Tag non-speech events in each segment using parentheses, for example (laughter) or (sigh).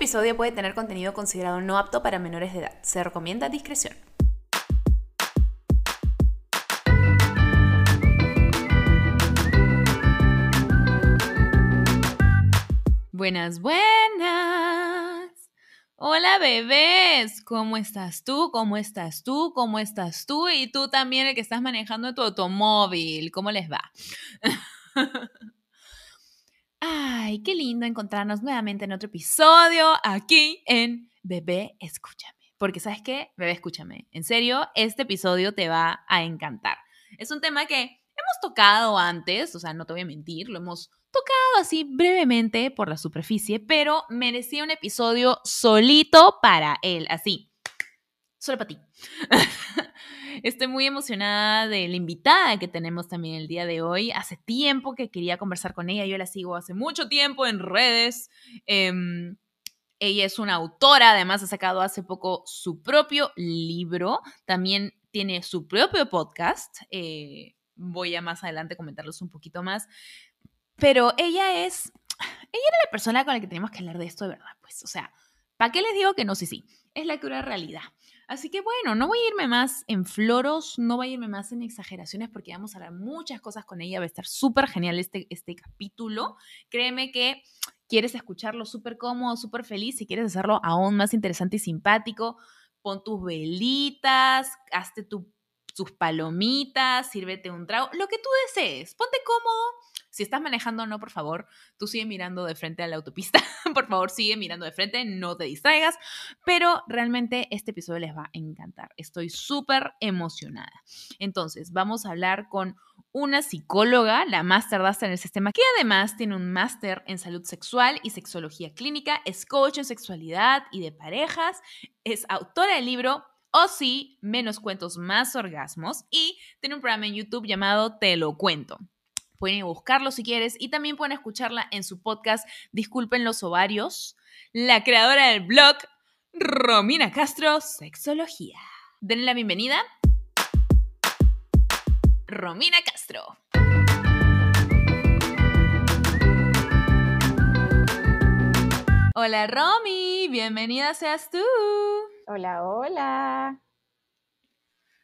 episodio puede tener contenido considerado no apto para menores de edad. Se recomienda discreción. Buenas, buenas. Hola bebés, ¿cómo estás tú? ¿Cómo estás tú? ¿Cómo estás tú? Y tú también el que estás manejando tu automóvil, ¿cómo les va? (laughs) Ay, qué lindo encontrarnos nuevamente en otro episodio aquí en Bebé, escúchame. Porque sabes qué, Bebé, escúchame. En serio, este episodio te va a encantar. Es un tema que hemos tocado antes, o sea, no te voy a mentir, lo hemos tocado así brevemente por la superficie, pero merecía un episodio solito para él, así, solo para ti. (laughs) Estoy muy emocionada de la invitada que tenemos también el día de hoy. Hace tiempo que quería conversar con ella, yo la sigo hace mucho tiempo en redes. Em, ella es una autora, además ha sacado hace poco su propio libro, también tiene su propio podcast. Eh, voy a más adelante comentarlos un poquito más. Pero ella es, ella era la persona con la que tenemos que hablar de esto de verdad, pues, o sea, ¿para qué les digo que no? Sí, sí, es la cruda realidad. Así que bueno, no voy a irme más en floros, no voy a irme más en exageraciones porque vamos a hablar muchas cosas con ella, va a estar súper genial este, este capítulo. Créeme que quieres escucharlo súper cómodo, súper feliz, si quieres hacerlo aún más interesante y simpático, pon tus velitas, hazte tus palomitas, sírvete un trago, lo que tú desees, ponte cómodo si estás manejando no, por favor, tú sigue mirando de frente a la autopista. (laughs) por favor, sigue mirando de frente, no te distraigas. Pero realmente este episodio les va a encantar. Estoy súper emocionada. Entonces, vamos a hablar con una psicóloga, la máster en el sistema, que además tiene un máster en salud sexual y sexología clínica, es coach en sexualidad y de parejas, es autora del libro o sí, menos cuentos, más orgasmos y tiene un programa en YouTube llamado Te lo cuento. Pueden buscarlo si quieres y también pueden escucharla en su podcast Disculpen los ovarios, la creadora del blog Romina Castro Sexología. Denle la bienvenida. Romina Castro. Hola Romy, bienvenida seas tú. Hola, hola.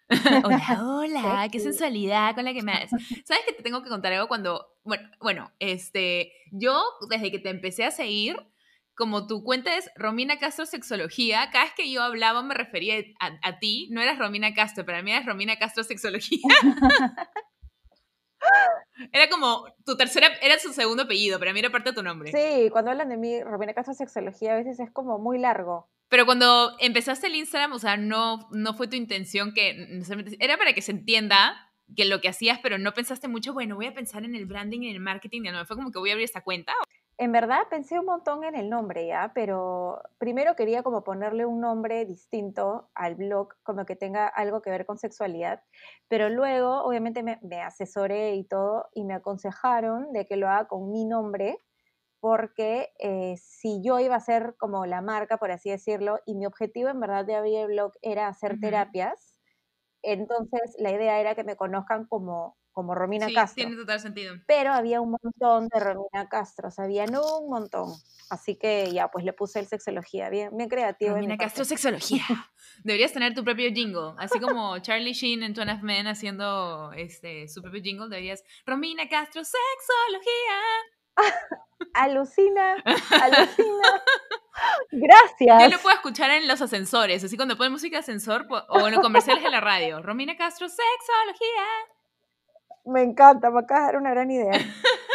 (laughs) hola, (laughs) hola, qué sensualidad con la que me ¿Sabes que te tengo que contar algo cuando, bueno, bueno, este, yo desde que te empecé a seguir, como tu cuenta es Romina Castro Sexología, cada vez que yo hablaba me refería a, ti, no eras Romina Castro, para mí eras Romina Castro Sexología. (laughs) Era como tu tercera, era su segundo apellido, para mí era parte de tu nombre. Sí, cuando hablan de mí, Romina Castro Sexología, a veces es como muy largo. Pero cuando empezaste el Instagram, o sea, no, no fue tu intención que, era para que se entienda que lo que hacías, pero no pensaste mucho, bueno, voy a pensar en el branding, en el marketing, no, fue como que voy a abrir esta cuenta. En verdad pensé un montón en el nombre, ¿ya? Pero primero quería como ponerle un nombre distinto al blog, como que tenga algo que ver con sexualidad, pero luego obviamente me, me asesoré y todo y me aconsejaron de que lo haga con mi nombre, porque eh, si yo iba a ser como la marca, por así decirlo, y mi objetivo en verdad de abrir el blog era hacer terapias, entonces la idea era que me conozcan como, como Romina sí, Castro. Tiene total sentido. Pero había un montón de Romina Castro, o sea, había un montón. Así que ya, pues le puse el sexología, bien, bien creativo. Romina Castro Sexología. (laughs) Deberías tener tu propio jingle, así como Charlie Sheen en Two Men haciendo este, su propio jingle, deberías, Romina Castro Sexología. (laughs) alucina, alucina. Gracias. Yo lo puedo escuchar en los ascensores, así cuando ponen música de ascensor o en los comerciales de la radio. Romina Castro, sexología. Me encanta, me acabas de dar una gran idea. (laughs)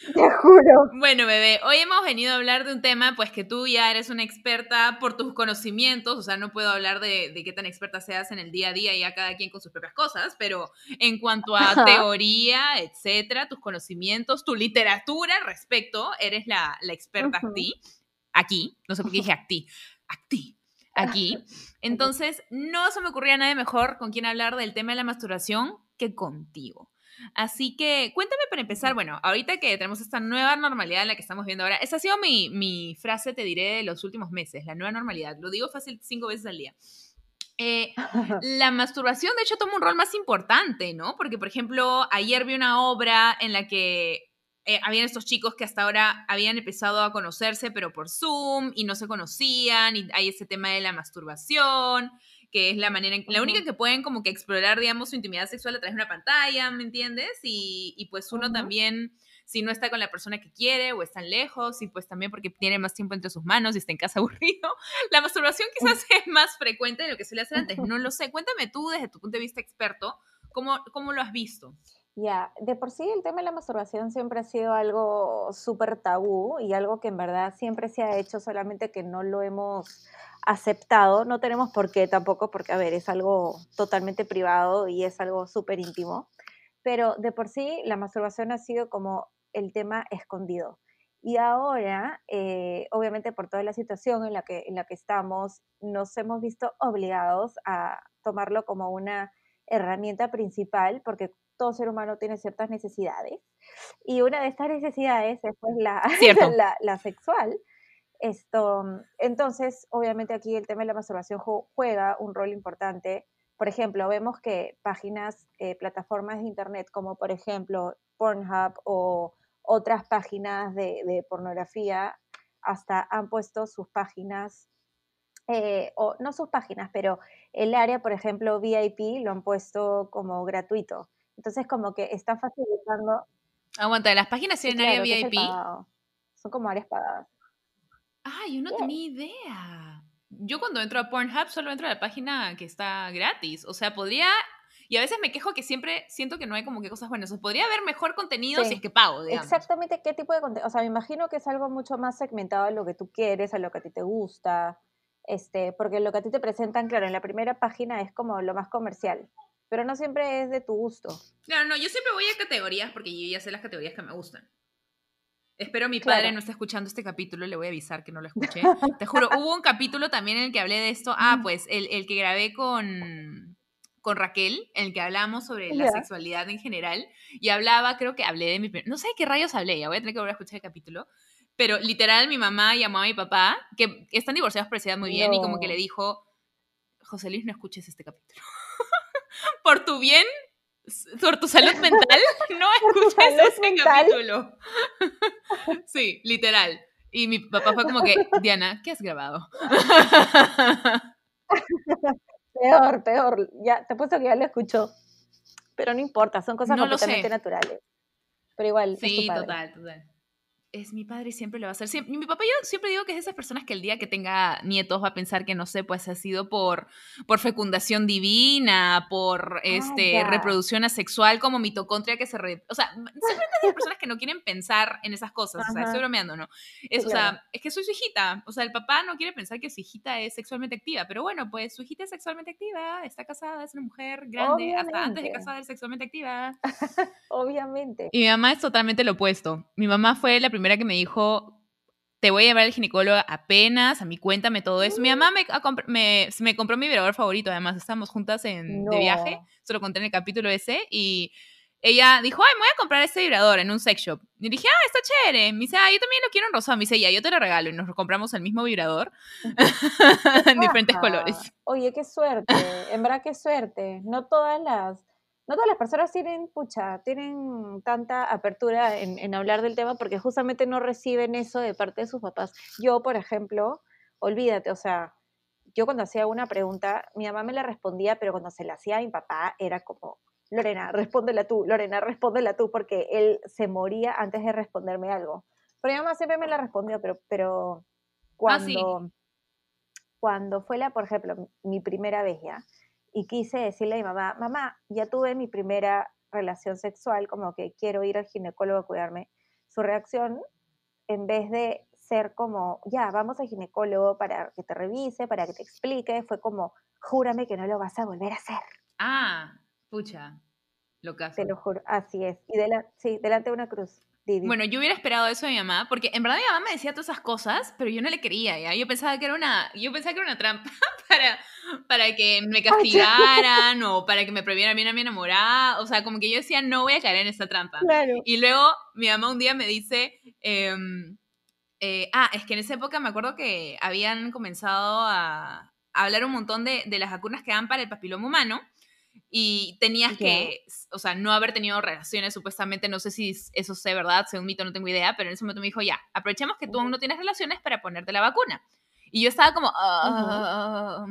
(laughs) Te juro. Bueno, bebé, hoy hemos venido a hablar de un tema, pues que tú ya eres una experta por tus conocimientos, o sea, no puedo hablar de, qué tan experta seas en el día a día, ya cada quien con sus propias cosas, pero en cuanto a teoría, etcétera, tus conocimientos, tu literatura al respecto, eres la, experta aquí, aquí, no sé por qué dije aquí, (laughs) aquí, aquí. Entonces, no se me ocurría nada mejor con quien hablar del tema de la masturbación que contigo. Así que cuéntame para empezar, bueno, ahorita que tenemos esta nueva normalidad en la que estamos viendo ahora, esa ha sido mi, mi frase, te diré, de los últimos meses, la nueva normalidad. Lo digo fácil cinco veces al día. Eh, (laughs) la masturbación, de hecho, toma un rol más importante, ¿no? Porque, por ejemplo, ayer vi una obra en la que eh, habían estos chicos que hasta ahora habían empezado a conocerse, pero por Zoom y no se conocían, y hay ese tema de la masturbación, que es la manera, en, la única que pueden como que explorar, digamos, su intimidad sexual a través de una pantalla, ¿me entiendes? Y, y pues uno también si no está con la persona que quiere o están lejos, y pues también porque tiene más tiempo entre sus manos y está en casa (laughs) aburrido. La masturbación quizás es más frecuente de lo que suele hacer antes, no lo sé. Cuéntame tú desde tu punto de vista experto, ¿cómo, cómo lo has visto? Ya, de por sí el tema de la masturbación siempre ha sido algo súper tabú y algo que en verdad siempre se ha hecho, solamente que no lo hemos aceptado. No tenemos por qué tampoco, porque a ver, es algo totalmente privado y es algo súper íntimo. Pero de por sí la masturbación ha sido como el tema escondido. Y ahora, eh, obviamente por toda la situación en la, que, en la que estamos, nos hemos visto obligados a tomarlo como una herramienta principal, porque todo ser humano tiene ciertas necesidades. Y una de estas necesidades es pues, la, (laughs) la, la, sexual. Esto, entonces, obviamente aquí el tema de la masturbación juega un rol importante. Por ejemplo, vemos que páginas, eh, plataformas de internet como por ejemplo Pornhub o otras páginas de, de pornografía hasta han puesto sus páginas eh, o no sus páginas, pero el área, por ejemplo, VIP lo han puesto como gratuito. Entonces, como que están facilitando. Aguanta, ¿las páginas tienen área VIP? Son como áreas pagadas. Ah, yo no tenía idea. Yo cuando entro a Pornhub solo entro a la página que está gratis. O sea, podría. Y a veces me quejo que siempre siento que no hay como que cosas buenas. O podría haber mejor contenido si es que pago, digamos. Exactamente qué tipo de contenido. O sea, me imagino que es algo mucho más segmentado a lo que tú quieres, a lo que a ti te gusta. Este, porque lo que a ti te presentan, claro, en la primera página es como lo más comercial pero no siempre es de tu gusto. Claro, no, yo siempre voy a categorías porque yo ya sé las categorías que me gustan. Espero mi padre no esté escuchando este capítulo, le voy a avisar que no lo escuché. Te juro, (laughs) hubo un capítulo también en el que hablé de esto. Ah, pues el, el que grabé con, con Raquel, en el que hablamos sobre la sexualidad en general. Y hablaba, creo que hablé de mi... No sé de qué rayos hablé, ya voy a tener que volver a escuchar el capítulo. Pero literal, mi mamá llamó a mi papá, que están divorciados por muy bien, y como que le dijo, José Luis, no escuches este capítulo. (laughs) por tu bien, por tu salud mental, (laughs) no escuches ese capítulo. (laughs) sí, literal. Y mi papá fue como que, Diana, ¿qué has grabado? peor, peor. Ya, te he puesto que ya lo escuchó. Pero no importa, son cosas completamente naturales. Pero igual. Sí, total, total es mi padre y siempre lo va a hacer. mi papá yo siempre digo que es de esas personas que el día que tenga nietos va a pensar que, no sé, pues ha sido por, por fecundación divina, por ah, este, reproducción asexual como mitocondria que se... o sea, siempre es de personas que no quieren pensar en esas cosas. O sea, estoy bromeando, ¿no? Es, O sea, es que soy su hijita. O sea, el papá no quiere pensar que su hijita es sexualmente activa. Pero bueno, pues su hijita es sexualmente activa, está casada, es una mujer grande, hasta antes de casada es sexualmente activa. (laughs) Obviamente. Y mi mamá es totalmente lo opuesto. Mi mamá fue la primera que me dijo, te voy a llevar al ginecólogo apenas, a mí cuéntame todo eso. Mi mamá me, me, compró mi vibrador favorito, además estábamos juntas en, de viaje, se lo conté en el capítulo ese, y ella dijo, ay, me voy a comprar este vibrador en un sex shop. Y dije, ah, está chévere. Me dice, ah, yo también lo quiero en rosado. Me dice, ya, yo te lo regalo. Y nos compramos el mismo vibrador (laughs) en diferentes colores. Oye, qué suerte. En verdad, qué suerte. No todas las no todas las personas tienen, pucha, tienen tanta apertura en, hablar del tema porque justamente no reciben eso de parte de sus papás. Yo, por ejemplo, olvídate, o sea, yo cuando hacía una pregunta, mi mamá me la respondía, pero cuando se la hacía a mi papá era como, Lorena, respóndela tú, Lorena, respóndela tú, porque él se moría antes de responderme algo. Pero mi mamá siempre me la respondió, pero, pero ah, cuando, cuando fue la, por ejemplo, mi primera vez ya, y quise decirle a mi mamá, mamá, ya tuve mi primera relación sexual, como que quiero ir al ginecólogo a cuidarme. Su reacción, en vez de ser como, ya, vamos al ginecólogo para que te revise, para que te explique, fue como, júrame que no lo vas a volver a hacer. Ah, pucha, lo que Te lo juro, así es. Y sí, delante de una cruz. Bueno, yo hubiera esperado eso de mi mamá, porque en verdad mi mamá me decía todas esas cosas, pero yo no le quería, ¿ya? Yo pensaba que era una, yo pensaba que era una trampa (laughs) para, para que me castigaran o para que me prohibieran bien a mi enamorada. O sea, como que yo decía, no voy a caer en esta trampa. Y luego mi mamá un día me dice, em, eh, ah, es que en esa época me acuerdo que habían comenzado a, hablar un montón de, de las vacunas que dan para el papiloma humano. Y tenías que, o sea, no haber tenido relaciones, supuestamente, no sé si eso sé verdad, según mito no tengo idea, pero en ese momento me dijo, ya, aprovechemos que tú aún no tienes relaciones para ponerte la vacuna. Y yo estaba como, "Ah,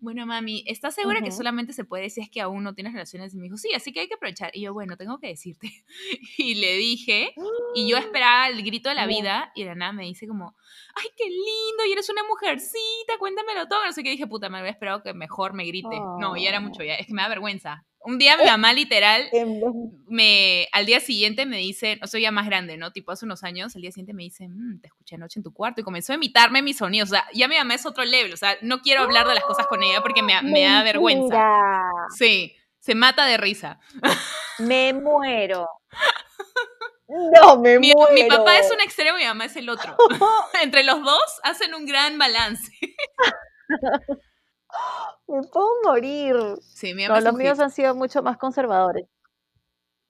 bueno, mami, ¿estás segura que solamente se puede si es que aún no tienes relaciones? Y me dijo, sí, así que hay que aprovechar. Y yo, bueno, tengo que decirte. (laughs) Y le dije, y yo (gasps) esperaba el grito de la vida, y de la nada me dice como, ay, qué lindo, y eres una mujercita, cuéntamelo todo. No sé qué, dije, puta, me había esperado que mejor me grite. No, ya era mucho, ya, es que me da vergüenza. Un día mi mamá literal me, al día siguiente me dice, no soy ya más grande, ¿no? Tipo hace unos años, al día siguiente me dice, "Mm, te escuché anoche en tu cuarto y comenzó a imitarme mis sonidos. O sea, ya mi mamá es otro level, o sea, no quiero hablar de las cosas con ella porque me, me da vergüenza. Sí, se mata de risa. Me muero. (laughs) No, me Mi, muero. mi papá es un extremo y mi mamá es el otro. (laughs) (laughs) Entre los dos hacen un gran balance. (gasps) Me puedo morir. Sí, mi mamá No, es los míos han sido mucho más conservadores.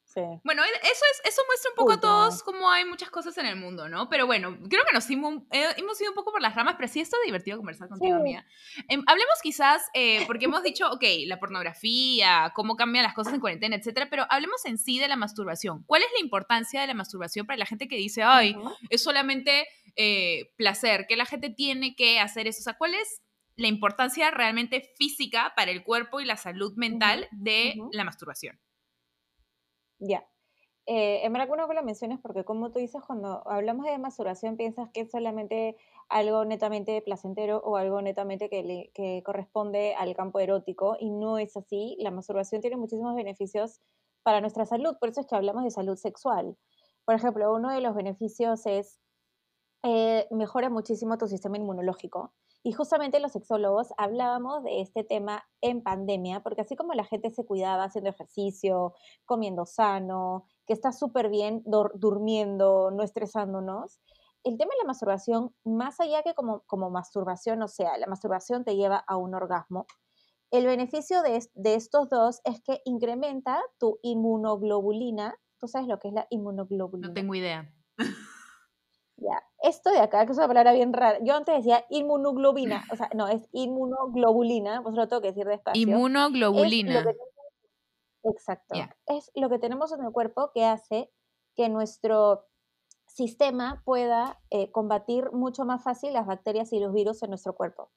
Sí. Bueno, e- eso, es, eso muestra un poco a todos cómo hay muchas cosas en el mundo, ¿no? Pero bueno, creo que nos hemos, eh, hemos ido un poco por las ramas, pero sí está divertido conversar contigo, Sí. mía. Em, hablemos quizás, eh, porque hemos dicho, ok, la pornografía, cómo cambian las cosas en cuarentena, etcétera, pero hablemos en sí de la masturbación. ¿Cuál es la importancia de la masturbación para la gente que dice, ay, es solamente eh, placer, que la gente tiene que hacer eso? O sea, ¿cuál es la importancia realmente física para el cuerpo y la salud mental de la masturbación? Ya. Eh, en verdad, bueno que lo mencionas porque como tú dices, cuando hablamos de masturbación piensas que es solamente algo netamente placentero o algo netamente que, le- que corresponde al campo erótico y no es así. La masturbación tiene muchísimos beneficios para nuestra salud, por eso es que hablamos de salud sexual. Por ejemplo, uno de los beneficios es eh, mejora muchísimo tu sistema inmunológico. Y justamente los sexólogos hablábamos de este tema en pandemia, porque así como la gente se cuidaba haciendo ejercicio, comiendo sano, que está súper bien durmiendo, no estresándonos, el tema de la masturbación, más allá que como, como masturbación, o sea, la masturbación te lleva a un orgasmo, el beneficio de, de estos dos es que incrementa tu inmunoglobulina. ¿Tú sabes lo que es la inmunoglobulina? No tengo idea. Ya, esto de acá, que es una palabra bien rara. Yo antes decía inmunoglobina, o sea, no, es inmunoglobulina, pues lo tengo que decir despacio. Es lo Inmunoglobulina. que Exacto. Es lo que tenemos en el cuerpo que hace que nuestro sistema pueda eh, combatir mucho más fácil las bacterias y los virus en nuestro cuerpo.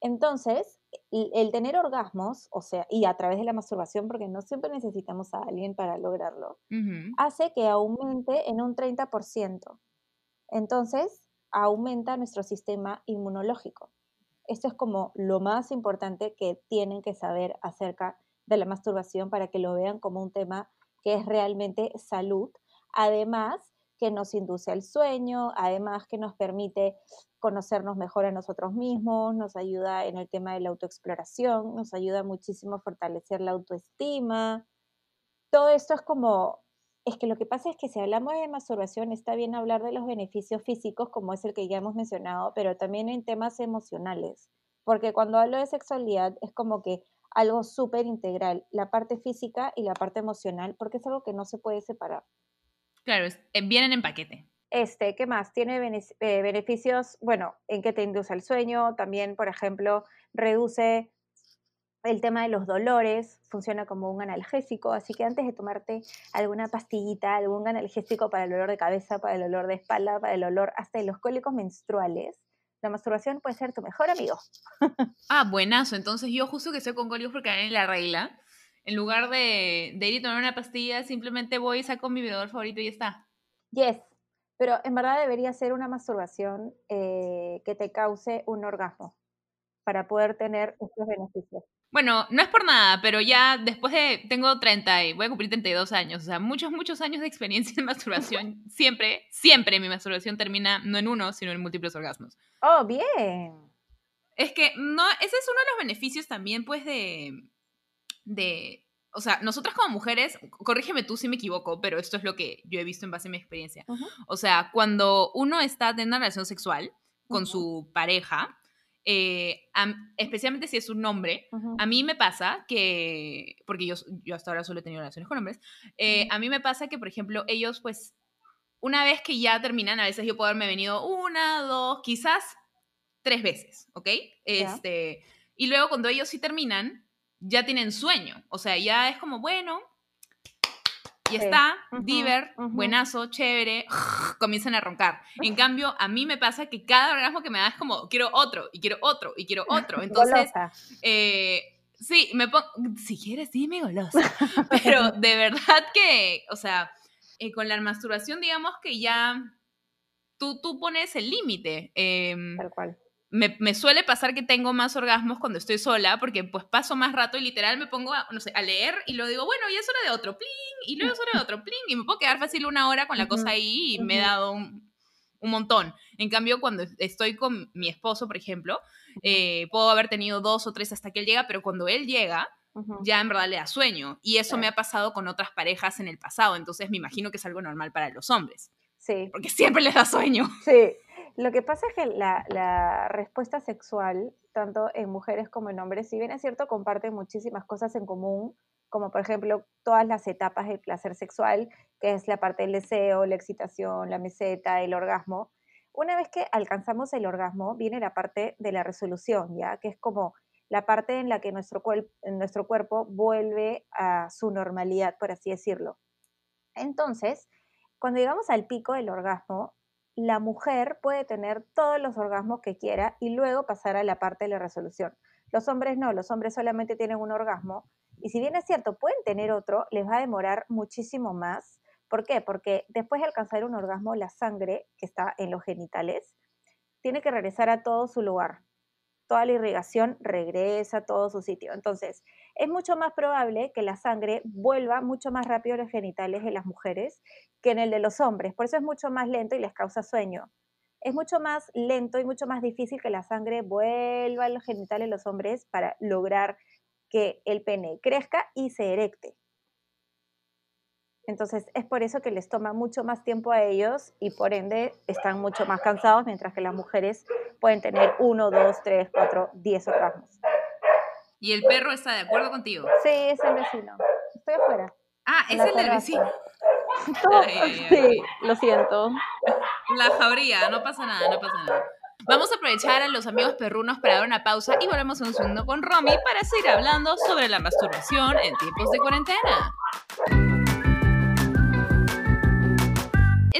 Entonces, el, tener orgasmos, o sea, y a través de la masturbación, porque no siempre necesitamos a alguien para lograrlo, hace que aumente en un 30%. Entonces, aumenta nuestro sistema inmunológico. Esto es como lo más importante que tienen que saber acerca de la masturbación para que lo vean como un tema que es realmente salud. Además, que nos induce al sueño, además que nos permite conocernos mejor a nosotros mismos, nos ayuda en el tema de la autoexploración, nos ayuda muchísimo a fortalecer la autoestima. Todo esto es como, es que lo que pasa es que si hablamos de masturbación está bien hablar de los beneficios físicos, como es el que ya hemos mencionado, pero también en temas emocionales, porque cuando hablo de sexualidad es como que algo súper integral, la parte física y la parte emocional, porque es algo que no se puede separar. Claro, es- eh, vienen en paquete. Este, ¿qué más? Tiene eh, beneficios, bueno, en que te induce al sueño, también, por ejemplo, reduce el tema de los dolores, funciona como un analgésico, así que antes de tomarte alguna pastillita, algún analgésico para el dolor de cabeza, para el dolor de espalda, para el dolor hasta de los cólicos menstruales, la masturbación puede ser tu mejor amigo. (laughs) Ah, buenazo. Entonces yo justo que estoy con cólicos porque gané la regla, en lugar de, de ir y tomar una pastilla, simplemente voy y saco mi vibrador favorito y ya está. Yes, pero en verdad debería ser una masturbación eh, que te cause un orgasmo para poder tener estos beneficios. Bueno, no es por nada, pero ya después de, tengo 30 y voy a cumplir 32 años, o sea, muchos, muchos años de experiencia en (laughs) masturbación, siempre, siempre mi masturbación termina no en uno, sino en múltiples orgasmos. Oh, bien. Es que no, ese es uno de los beneficios también, pues, de, de, o sea, nosotras como mujeres, corrígeme tú si me equivoco, pero esto es lo que yo he visto en base a mi experiencia. O sea, cuando uno está teniendo una relación sexual con su pareja, eh, especialmente si es un hombre, a mí me pasa que, porque yo, yo hasta ahora solo he tenido relaciones con hombres, eh, a mí me pasa que, por ejemplo, ellos, pues, una vez que ya terminan, a veces yo puedo haberme venido una, dos, quizás tres veces, ¿ok? Este, y luego cuando ellos sí terminan, ya tienen sueño. O sea, ya es como, bueno, y está, diver, buenazo, chévere, (laughs) comienzan a roncar. En cambio, a mí me pasa que cada orgasmo que me da es como, quiero otro, y quiero otro, y quiero otro. (laughs) Entonces, eh, sí, me pongo, si quieres, dime golosa. (laughs) Pero de verdad que, o sea, eh, con la masturbación, digamos que ya tú, tú pones el límite. em, Tal cual. Me, me suele pasar que tengo más orgasmos cuando estoy sola, porque pues paso más rato y literal me pongo a, no sé, a leer y luego digo, bueno, ya es hora de otro pling, y luego es hora de otro pling, y me puedo quedar fácil una hora con la cosa ahí y me he dado un, un montón. En cambio, cuando estoy con mi esposo, por ejemplo, eh, puedo haber tenido dos o tres hasta que él llega, pero cuando él llega, Ujú. ya en verdad le da sueño. Y eso me ha pasado con otras parejas en el pasado, entonces me imagino que es algo normal para los hombres, Sí, porque siempre les da sueño. sí. Lo que pasa es que la, respuesta sexual, tanto en mujeres como en hombres, si bien es cierto, comparten muchísimas cosas en común, como por ejemplo todas las etapas del placer sexual, que es la parte del deseo, la excitación, la meseta, el orgasmo. Una vez que alcanzamos el orgasmo, viene la parte de la resolución, ¿ya? Que es como la parte en la que nuestro, nuestro cuerpo vuelve a su normalidad, por así decirlo. Entonces, cuando llegamos al pico del orgasmo, la mujer puede tener todos los orgasmos que quiera y luego pasar a la parte de la resolución. Los hombres no, los hombres solamente tienen un orgasmo y si bien es cierto, pueden tener otro, les va a demorar muchísimo más. ¿Por qué? Porque después de alcanzar un orgasmo, la sangre que está en los genitales tiene que regresar a todo su lugar. Toda la irrigación regresa a todo su sitio. Entonces, es mucho más probable que la sangre vuelva mucho más rápido a los genitales de las mujeres que en el de los hombres. Por eso es mucho más lento y les causa sueño. Es mucho más lento y mucho más difícil que la sangre vuelva a los genitales de los hombres para lograr que el pene crezca y se erecte. Entonces es por eso que les toma mucho más tiempo a ellos y por ende están mucho más cansados, mientras que las mujeres pueden tener uno, dos, tres, cuatro, diez orgasmos. Y el perro está de acuerdo contigo. Sí, es el vecino. Estoy afuera. Ah, es el del vecino. (laughs) Ay, ay. Sí, lo siento. La jauría, no pasa nada, no pasa nada. Vamos a aprovechar a los amigos perrunos para dar una pausa y volvemos en un segundo con Romy para seguir hablando sobre la masturbación en tiempos de cuarentena.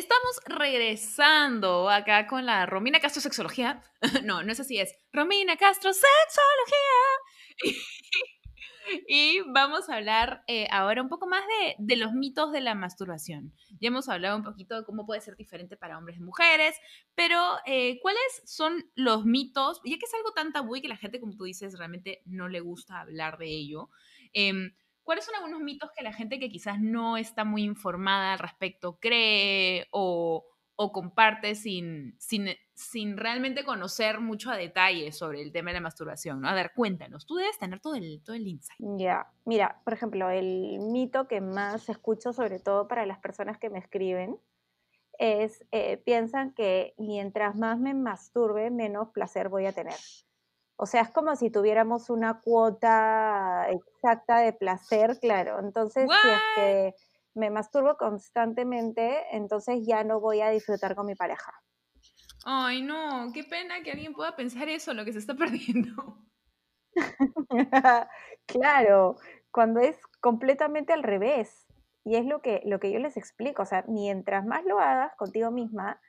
Estamos regresando acá con la Romina Castro Sexología. (laughs) No, no es así, es Romina Castro Sexología. (laughs) Y vamos a hablar eh, ahora un poco más de, los mitos de la masturbación. Ya hemos hablado un poquito de cómo puede ser diferente para hombres y mujeres, pero eh, ¿cuáles son los mitos? Ya que es algo tan tabú y que la gente, como tú dices, realmente no le gusta hablar de ello. em, ¿Cuáles son algunos mitos que la gente que quizás no está muy informada al respecto cree o, comparte sin, sin, sin realmente conocer mucho a detalle sobre el tema de la masturbación? ¿no? A ver, cuéntanos, tú debes tener todo el, todo el insight. Ya, mira, por ejemplo, el mito que más escucho, sobre todo para las personas que me escriben, es, eh, piensan que mientras más me masturbe, menos placer voy a tener. O sea, es como si tuviéramos una cuota exacta de placer, claro. Entonces, si es que me masturbo constantemente, entonces ya no voy a disfrutar con mi pareja. Ay, no, qué pena que alguien pueda pensar eso, lo que se está (laughs) perdiendo. (laughs) Claro, cuando es completamente al revés. Y es lo que, lo que yo les explico. O sea, mientras más lo hagas contigo misma,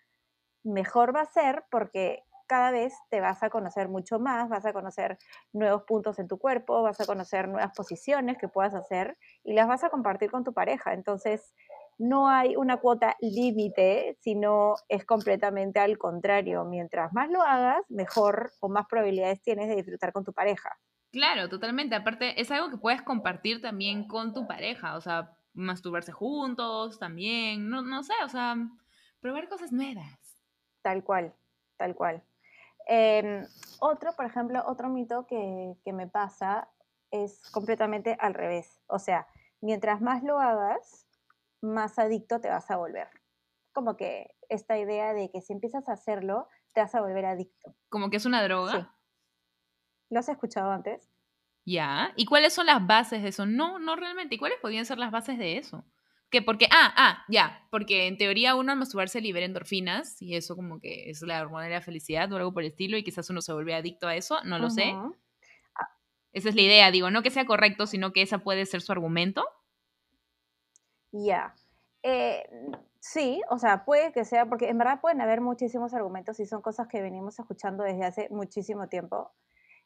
mejor va a ser porque cada vez te vas a conocer mucho más, vas a conocer nuevos puntos en tu cuerpo, vas a conocer nuevas posiciones que puedas hacer y las vas a compartir con tu pareja. Entonces, no hay una cuota límite, sino es completamente al contrario. Mientras más lo hagas, mejor o más probabilidades tienes de disfrutar con tu pareja. Claro, totalmente. Aparte, es algo que puedes compartir también con tu pareja, o sea, masturbarse juntos también, no, no sé, o sea, probar cosas nuevas. Tal cual, tal cual. Eh, otro, por ejemplo, otro mito que, que me pasa es completamente al revés. O sea, mientras más lo hagas, más adicto te vas a volver. Como que esta idea de que si empiezas a hacerlo, te vas a volver adicto. Como que es una droga. Sí. ¿Lo has escuchado antes? Ya. ¿Y cuáles son las bases de eso? No, no realmente. ¿Y cuáles podrían ser las bases de eso? Que porque, ah, ah, ya, porque en teoría uno al masturbarse libera endorfinas y eso como que es la hormona de la felicidad o algo por el estilo y quizás uno se vuelve adicto a eso, no lo sé. Esa es la idea, digo, no que sea correcto, sino que esa puede ser su argumento. Ya. Eh, sí, o sea, puede que sea, porque en verdad pueden haber muchísimos argumentos y son cosas que venimos escuchando desde hace muchísimo tiempo.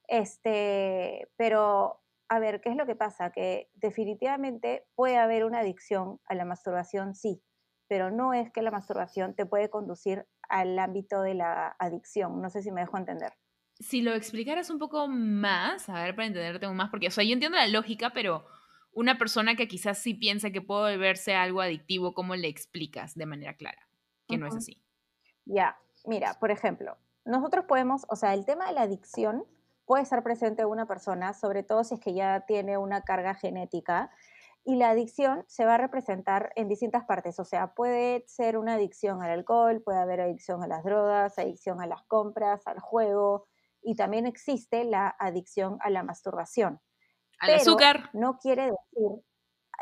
Este, pero, a ver, ¿qué es lo que pasa? Que definitivamente puede haber una adicción a la masturbación, sí, pero no es que la masturbación te puede conducir al ámbito de la adicción. No sé si me dejo entender. Si lo explicaras un poco más, a ver, para entenderte más, porque, o sea, yo entiendo la lógica, pero una persona que quizás sí piensa que puede verse algo adictivo, ¿cómo le explicas de manera clara que no es así? Ya, mira, por ejemplo, nosotros podemos, o sea, el tema de la adicción puede estar presente en una persona, sobre todo si es que ya tiene una carga genética, y la adicción se va a representar en distintas partes, o sea, puede ser una adicción al alcohol, puede haber adicción a las drogas, adicción a las compras, al juego, y también existe la adicción a la masturbación. Al azúcar. No quiere decir,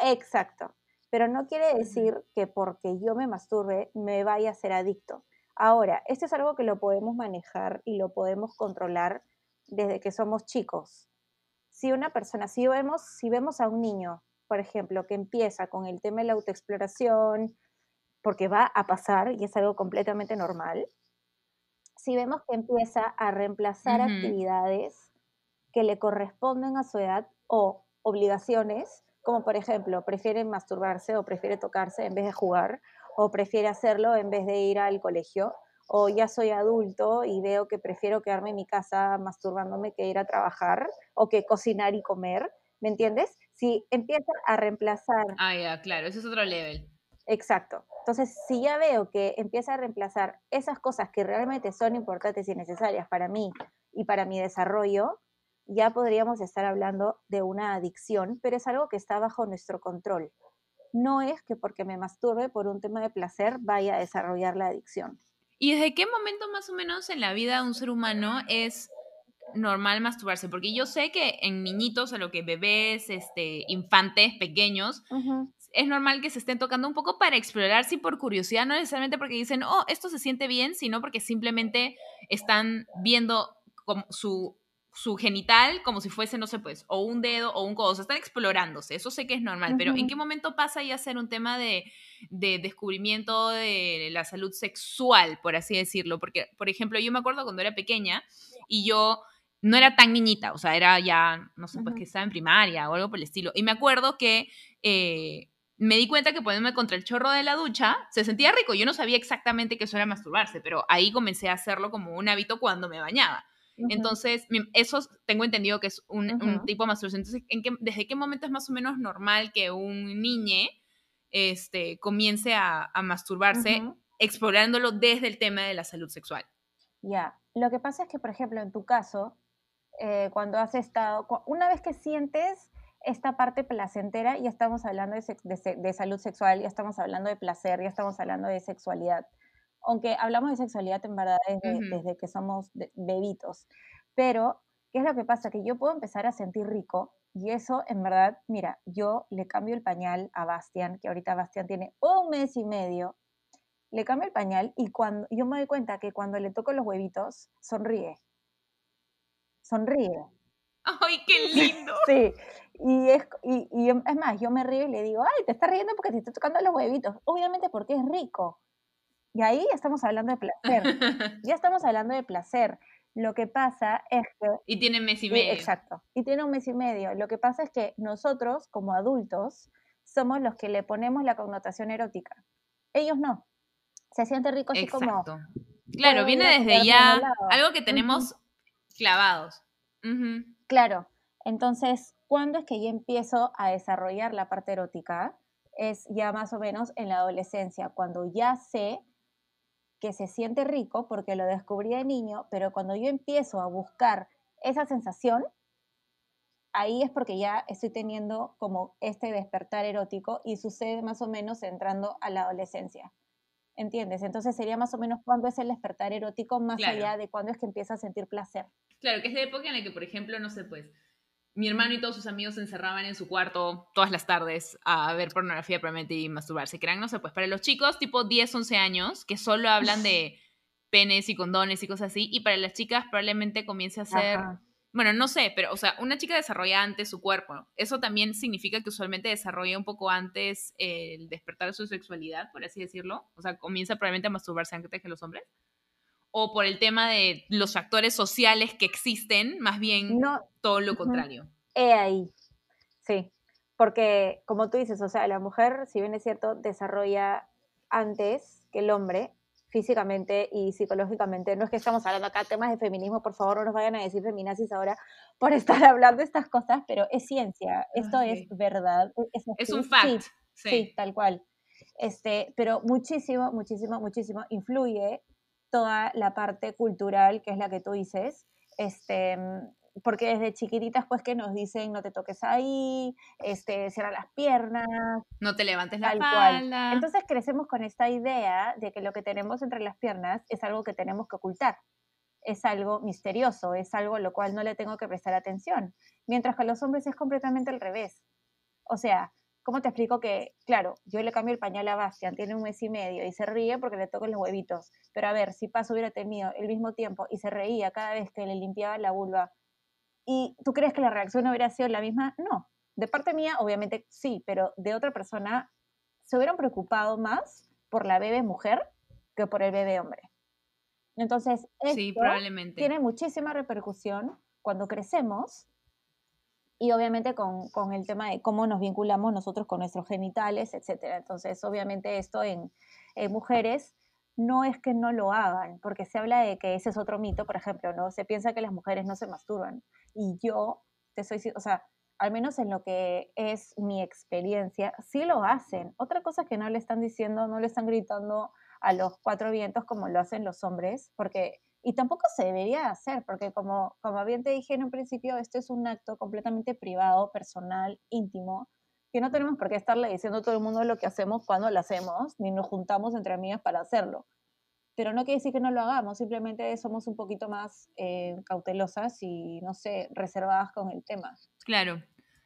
exacto, pero no quiere decir que porque yo me masturbe me vaya a ser adicto. Ahora, esto es algo que lo podemos manejar y lo podemos controlar desde que somos chicos. Si una persona, si vemos, si vemos a un niño, por ejemplo, que empieza con el tema de la autoexploración, porque va a pasar y es algo completamente normal, si vemos que empieza a reemplazar actividades que le corresponden a su edad o obligaciones, como por ejemplo, prefiere masturbarse o prefiere tocarse en vez de jugar, o prefiere hacerlo en vez de ir al colegio, o ya soy adulto y veo que prefiero quedarme en mi casa masturbándome que ir a trabajar, o que cocinar y comer, ¿me entiendes? Si empieza a reemplazar... Ah, ya, claro, ese es otro level. Exacto. Entonces, si ya veo que empieza a reemplazar esas cosas que realmente son importantes y necesarias para mí y para mi desarrollo, ya podríamos estar hablando de una adicción, pero es algo que está bajo nuestro control. No es que porque me masturbe por un tema de placer vaya a desarrollar la adicción. ¿Y desde qué momento más o menos en la vida de un ser humano es normal masturbarse? Porque yo sé que en niñitos, a lo que bebés, este, infantes pequeños, es normal que se estén tocando un poco para explorar, sí, por curiosidad, no necesariamente porque dicen, oh, esto se siente bien, sino porque simplemente están viendo como su su genital como si fuese, no sé, pues, o un dedo o un codo. O sea, están explorándose. Eso sé que es normal. Pero ¿en qué momento pasa ya a ser un tema de, de, descubrimiento de la salud sexual, por así decirlo? Porque, por ejemplo, yo me acuerdo cuando era pequeña y yo no era tan niñita, o sea, era ya, no sé, pues que estaba en primaria o algo por el estilo. Y me acuerdo que eh, me di cuenta que poniéndome contra el chorro de la ducha se sentía rico. Yo no sabía exactamente que eso era masturbarse, pero ahí comencé a hacerlo como un hábito cuando me bañaba. Entonces, eso tengo entendido que es un, tipo de masturbación. Entonces, ¿en ¿desde qué momento es más o menos normal que un niño este, comience a, masturbarse explorándolo desde el tema de la salud sexual? Ya, lo que pasa es que, por ejemplo, en tu caso, eh, cuando has estado, una vez que sientes esta parte placentera, ya estamos hablando de, de, salud sexual, ya estamos hablando de placer, ya estamos hablando de sexualidad aunque hablamos de sexualidad en verdad desde, que somos bebitos, pero ¿qué es lo que pasa? Que yo puedo empezar a sentir rico y eso en verdad, mira, yo le cambio el pañal a Bastian, que ahorita Bastian tiene un mes y medio, le cambio el pañal y cuando yo me doy cuenta que cuando le toco los huevitos, sonríe. Sonríe. ¡Ay, qué (laughs) lindo! sí, y es, y, y es más, yo me río y le digo, ay, te estás riendo porque te estoy tocando los huevitos. Obviamente porque es rico. Y ahí estamos hablando de placer. (laughs) ya estamos hablando de placer. Lo que pasa es que... Y tiene un mes y medio. exacto. Y tiene un mes y medio. Lo que pasa es que nosotros, como adultos, somos los que le ponemos la connotación erótica. Ellos no. Se siente rico así como... Claro, viene desde ya algo que tenemos clavados. Claro. Entonces, ¿cuándo es que yo empiezo a desarrollar la parte erótica? Es ya más o menos en la adolescencia, cuando ya sé que se siente rico porque lo descubrí de niño, pero cuando yo empiezo a buscar esa sensación, ahí es porque ya estoy teniendo como este despertar erótico y sucede más o menos entrando a la adolescencia. ¿Entiendes? Entonces sería más o menos cuando es el despertar erótico, más allá de cuando es que empieza a sentir placer. Claro, que es la época en la que, por ejemplo, no sé, pues, mi hermano y todos sus amigos se encerraban en su cuarto todas las tardes a ver pornografía probablemente y masturbarse. Crean, no sé, pues para los chicos tipo 10, 11 años, que solo hablan de penes y condones y cosas así, y para las chicas probablemente comience a ser bueno, no sé, pero, o sea, una chica desarrolla antes su cuerpo. Eso también significa que usualmente desarrolla un poco antes el despertar de su sexualidad, por así decirlo. O sea, comienza probablemente a masturbarse antes que los hombres. O por el tema de los factores sociales que existen, más bien todo lo contrario. He ahí, sí. Porque, como tú dices, o sea, la mujer, si bien es cierto, desarrolla antes que el hombre, físicamente y psicológicamente. No es que estamos hablando acá de temas de feminismo, por favor, no nos vayan a decir feminazis ahora por (laughs) estar hablando de estas cosas, pero es ciencia, esto es verdad. Es, un fact. Sí, tal cual. Este, pero muchísimo, muchísimo, muchísimo influye toda la parte cultural, que es la que tú dices, este, porque desde chiquititas pues que nos dicen no te toques ahí, este, cierra las piernas. No te levantes la espalda. Entonces crecemos con esta idea de que lo que tenemos entre las piernas es algo que tenemos que ocultar, es algo misterioso, es algo a lo cual no le tengo que prestar atención, mientras que a los hombres es completamente al revés. O sea, ¿cómo te explico que, claro, yo le cambio el pañal a Bastian, tiene un mes y medio y se ríe porque le toco los huevitos, pero a ver, si Paso hubiera tenido el mismo tiempo y se reía cada vez que le limpiaba la vulva, ¿Y tú crees que la reacción hubiera sido la misma? No. De parte mía, obviamente sí, pero de otra persona se hubieran preocupado más por la bebé mujer que por el bebé hombre. Entonces, esto tiene muchísima repercusión cuando crecemos y obviamente con, con, el tema de cómo nos vinculamos nosotros con nuestros genitales, etc. Entonces, obviamente esto en, mujeres no es que no lo hagan, porque se habla de que ese es otro mito, por ejemplo, ¿no? Se piensa que las mujeres no se masturban. Y yo, te soy, o sea, al menos en lo que es mi experiencia, sí lo hacen. Otra cosa que no le están diciendo, no le están gritando a los cuatro vientos como lo hacen los hombres, porque, y tampoco se debería hacer, porque como, como bien te dije en un principio, esto es un acto completamente privado, personal, íntimo, que no tenemos por qué estarle diciendo a todo el mundo lo que hacemos cuando lo hacemos, ni nos juntamos entre amigas para hacerlo. Pero no quiere decir que no lo hagamos, simplemente somos un poquito más eh, cautelosas y, no sé, reservadas con el tema. Claro,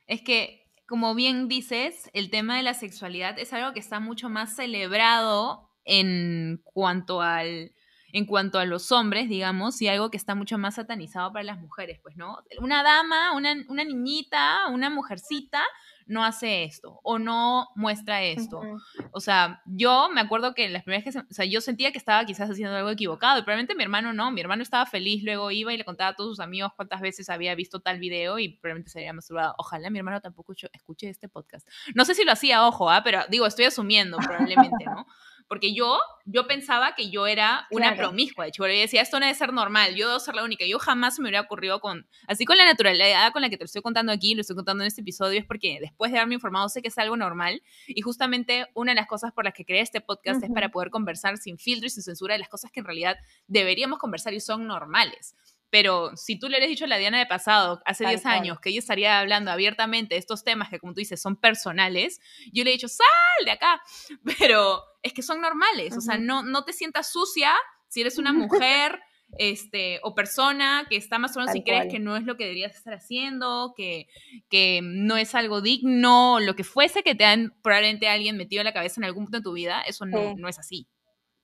es que, como bien dices, el tema de la sexualidad es algo que está mucho más celebrado en cuanto al en cuanto a los hombres, digamos, y algo que está mucho más satanizado para las mujeres, pues, ¿no? Una dama, una, una niñita, una mujercita no hace esto o no muestra esto. O sea, yo me acuerdo que las primeras que, o sea, yo sentía que estaba quizás haciendo algo equivocado y probablemente mi hermano no, mi hermano estaba feliz, luego iba y le contaba a todos sus amigos cuántas veces había visto tal video y probablemente se había masturbado. Ojalá mi hermano tampoco escuche este podcast. No sé si lo hacía, ojo, ¿ah? pero digo, estoy asumiendo probablemente, ¿no? (laughs) porque yo, yo pensaba que yo era una promiscua, de hecho, yo decía, esto no debe ser normal, yo debo ser la única, yo jamás me hubiera ocurrido con, así con la naturalidad con la que te lo estoy contando aquí, lo estoy contando en este episodio, es porque después de haberme informado sé que es algo normal, y justamente una de las cosas por las que creé este podcast es para poder conversar sin filtro y sin censura de las cosas que en realidad deberíamos conversar y son normales. Pero si tú le hubieras dicho a la Diana de pasado, hace 10 años, que ella estaría hablando abiertamente de estos temas que, como tú dices, son personales, yo le he dicho, sal de acá. (laughs) Pero es que son normales, o sea, no, no te sientas sucia si eres una (laughs) mujer este, o persona que está más o menos si crees que no es lo que deberías estar haciendo, que, que no es algo digno, lo que fuese que te han probablemente alguien metido en la cabeza en algún punto de tu vida, eso no, no es así.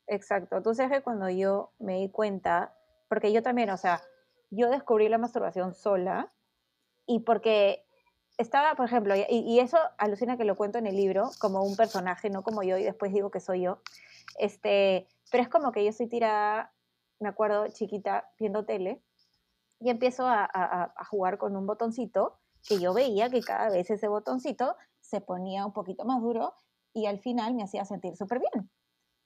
Exacto. Entonces que cuando yo me di cuenta, porque yo también, o sea, yo descubrí la masturbación sola y porque estaba, por ejemplo, y, eso alucina que lo cuento en el libro como un personaje, no como yo, y después digo que soy yo. Este, pero es como que yo soy tirada, me acuerdo, chiquita, viendo tele, y empiezo a, a, jugar con un botoncito que yo veía que cada vez ese botoncito se ponía un poquito más duro y al final me hacía sentir súper bien.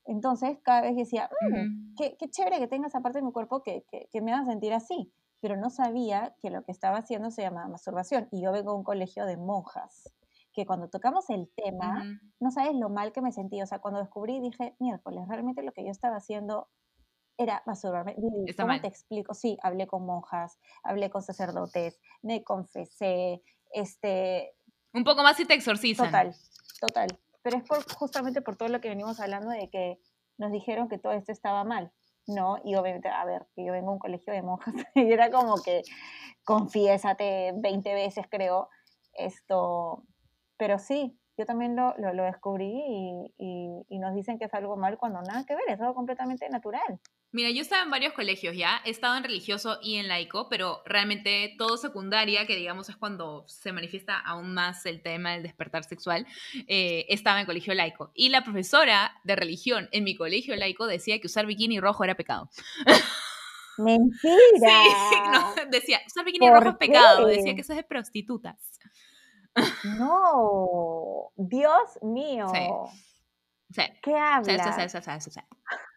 Entonces, cada vez decía, mm, qué, qué, chévere que tenga esa parte de mi cuerpo que, que, que me a sentir así pero no sabía que lo que estaba haciendo se llamaba masturbación. Y yo vengo a un colegio de monjas, que cuando tocamos el tema, no sabes lo mal que me sentí. O sea, cuando descubrí, dije, miércoles, realmente lo que yo estaba haciendo era masturbarme. ¿Cómo te explico? Sí, hablé con monjas, hablé con sacerdotes, me confesé, este... Un poco más y te exorcizan. Total, total. Pero es por, justamente por todo lo que venimos hablando de que nos dijeron que todo esto estaba mal. ¿no? Y obviamente, a ver, que yo vengo a un colegio de monjas (laughs) y era como que confiésate 20 veces, creo, esto, pero sí, yo también lo, lo, descubrí y, y, nos dicen que es algo mal cuando nada que ver, es algo completamente natural. Mira, yo estaba en varios colegios ya, he estado en religioso y en laico, pero realmente todo secundaria, que digamos es cuando se manifiesta aún más el tema del despertar sexual, eh, estaba en colegio laico. Y la profesora de religión en mi colegio laico decía que usar bikini rojo era pecado. (laughs) Mentira. Sí, (laughs) no, decía, usar bikini rojo es pecado, decía que eso es de prostitutas. No, Dios mío. Sí. ¿Qué habla? Sí, sí, sí,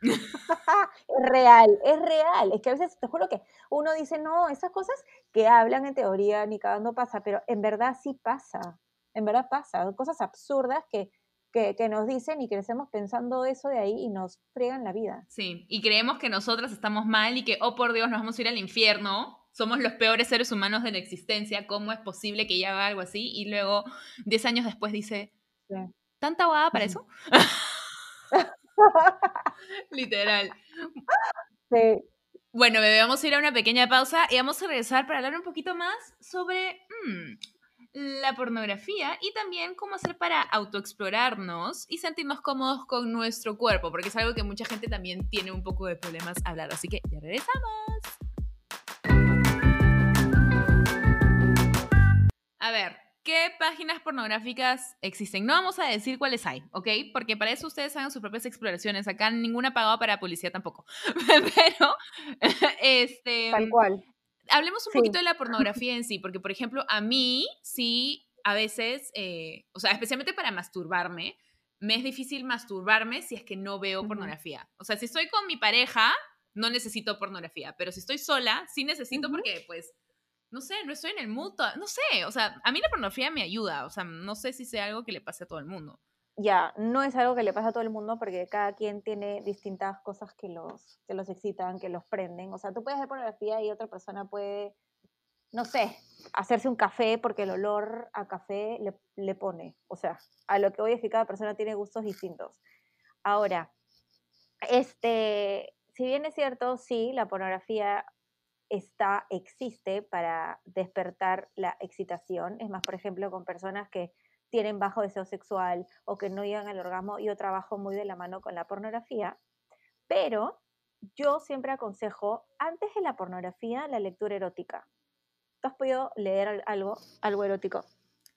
es real, es real. Es que a veces te juro que uno dice, no, esas cosas que hablan en teoría ni cada uno pasa, pero en verdad sí pasa. En verdad pasa. Cosas absurdas que, que, que, nos dicen y crecemos pensando eso de ahí y nos friegan la vida. Sí, y creemos que nosotras estamos mal y que, oh por Dios, nos vamos a ir al infierno. Somos los peores seres humanos de la existencia. ¿Cómo es posible que ella haga algo así? Y luego, 10 años después, dice. ¿Tanta guada para eso? (laughs) Literal. Sí. Bueno, bebé, vamos a ir a una pequeña pausa y vamos a regresar para hablar un poquito más sobre mm, la pornografía y también cómo hacer para autoexplorarnos y sentirnos cómodos con nuestro cuerpo, porque es algo que mucha gente también tiene un poco de problemas hablar. Así que ya regresamos. A ver, ¿Qué páginas pornográficas existen? No vamos a decir cuáles hay, ¿ok? Porque para eso ustedes hagan sus propias exploraciones. Acá ninguna pagada para policía tampoco. (laughs) Pero, (laughs) este... Tal cual. Hablemos un poquito de la (laughs) pornografía en sí, porque, por ejemplo, a mí sí, a veces, eh, o sea, especialmente para masturbarme, me es difícil masturbarme si es que no veo pornografía. O sea, si estoy con mi pareja, no necesito pornografía, pero si estoy sola, sí necesito porque, pues, no sé, no estoy en el mood, no sé, o sea, a mí la pornografía me ayuda, o sea, no sé si sea algo que le pase a todo el mundo. Ya, no es algo que le pase a todo el mundo porque cada quien tiene distintas cosas que los, que los excitan, que los prenden. O sea, tú puedes ver pornografía y otra persona puede, no sé, hacerse un café porque el olor a café le, le pone. O sea, a lo que voy es que cada persona tiene gustos distintos. Ahora, este, si bien es cierto, sí, la pornografía está, existe para despertar la excitación. Es más, por ejemplo, con personas que tienen bajo deseo sexual o que no llegan al orgasmo, yo trabajo muy de la mano con la pornografía, pero yo siempre aconsejo, antes de la pornografía, la lectura erótica. ¿Tú has podido leer algo, algo erótico?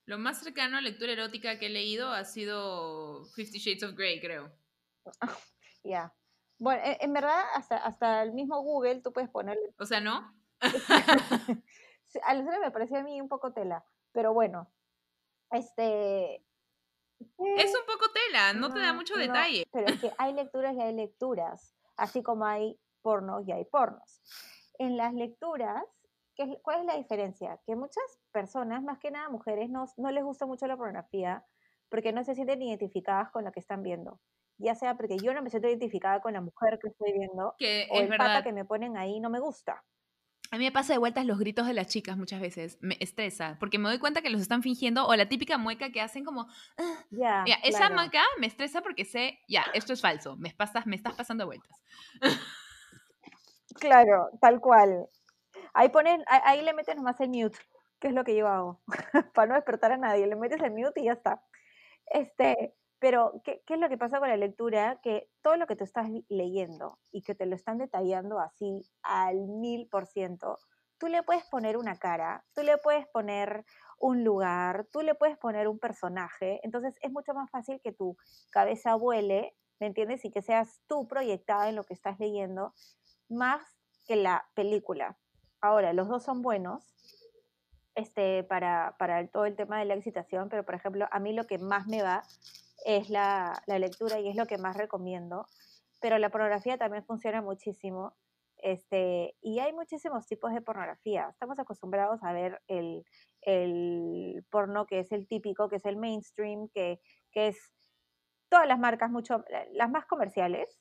Lo más cercano a lectura erótica que he leído ha sido Fifty Shades of Grey, creo. (laughs) Ya. Bueno, e, en, verdad, hasta, hasta el mismo Google tú puedes ponerle. O sea, ¿no? (laughs) (laughs) Al me parecía a mí un poco tela, pero bueno, este... Es un poco tela, no, te da mucho detalle. Pero es que (laughs) hay lecturas y hay lecturas, así como hay pornos y hay pornos. En las lecturas, ¿qué, ¿cuál es la diferencia? Que muchas personas, más que nada mujeres, no, no les gusta mucho la pornografía porque no se sienten identificadas con lo que están viendo ya sea porque yo no me siento identificada con la mujer que estoy viendo, que o el pata que me ponen ahí no me gusta. A mí me pasa de vueltas los gritos de las chicas muchas veces, me estresa, porque me doy cuenta que los están fingiendo, o la típica mueca que hacen como, ah". ya, esa mueca me estresa porque sé, ya, esto es falso, me, pasas, me estás pasando vueltas. claro, tal cual. Ahí ponen, ahí le metes nomás el mute, que es lo que yo hago, (laughs) para no despertar a nadie, le metes el mute y ya está. Este, pero, ¿qué, es lo que pasa con la lectura? Que todo lo que tú estás leyendo y que te lo están detallando así al mil por ciento, tú le puedes poner una cara, tú le puedes poner un lugar, tú le puedes poner un personaje, entonces es mucho más fácil que tu cabeza vuele, ¿me entiendes? Y que seas tú proyectada en lo que estás leyendo, más que la película. Ahora, los dos son buenos este, para, para todo el tema de la excitación, pero por ejemplo, a mí lo que más me va es la, lectura y es lo que más recomiendo. Pero la pornografía también funciona muchísimo. Este, y hay muchísimos tipos de pornografía. Estamos acostumbrados a ver el, porno que es el típico, que es el mainstream, que, que es todas las marcas, mucho, las más comerciales,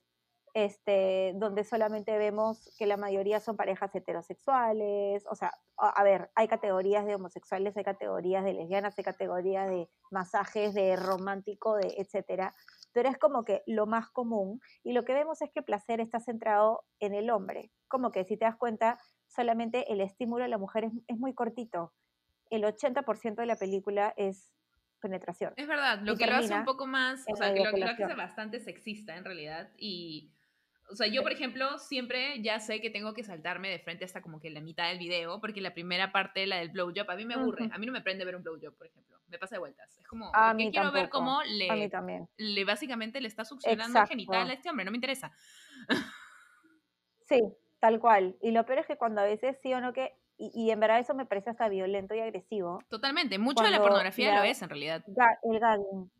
este, donde solamente vemos que la mayoría son parejas heterosexuales, o sea, a, ver, hay categorías de homosexuales, hay categorías de lesbianas, hay categorías de masajes, de romántico, de etcétera, pero es como que lo más común y lo que vemos es que el placer está centrado en el hombre, como que si te das cuenta, solamente el estímulo de la mujer es, muy cortito, el 80% de la película es penetración. Es verdad, lo que lo hace un poco más, o sea, lo, que lo hace bastante sexista en realidad y o sea, yo, por ejemplo, siempre ya sé que tengo que saltarme de frente hasta como que la mitad del video, porque la primera parte, la del blowjob, a mí me aburre. A mí no me prende ver un blowjob, por ejemplo. Me pasa de vueltas. Es como, A ¿por qué mí quiero ver cómo A mí le, también. le básicamente le está succionando el genital a Exacto. este hombre? No me interesa. Sí, tal cual. Y lo peor es que cuando a veces sí o no que, y, y en verdad eso me parece hasta violento y agresivo, Totalmente. Mucho de la pornografía ya- lo es, en realidad. el gagging.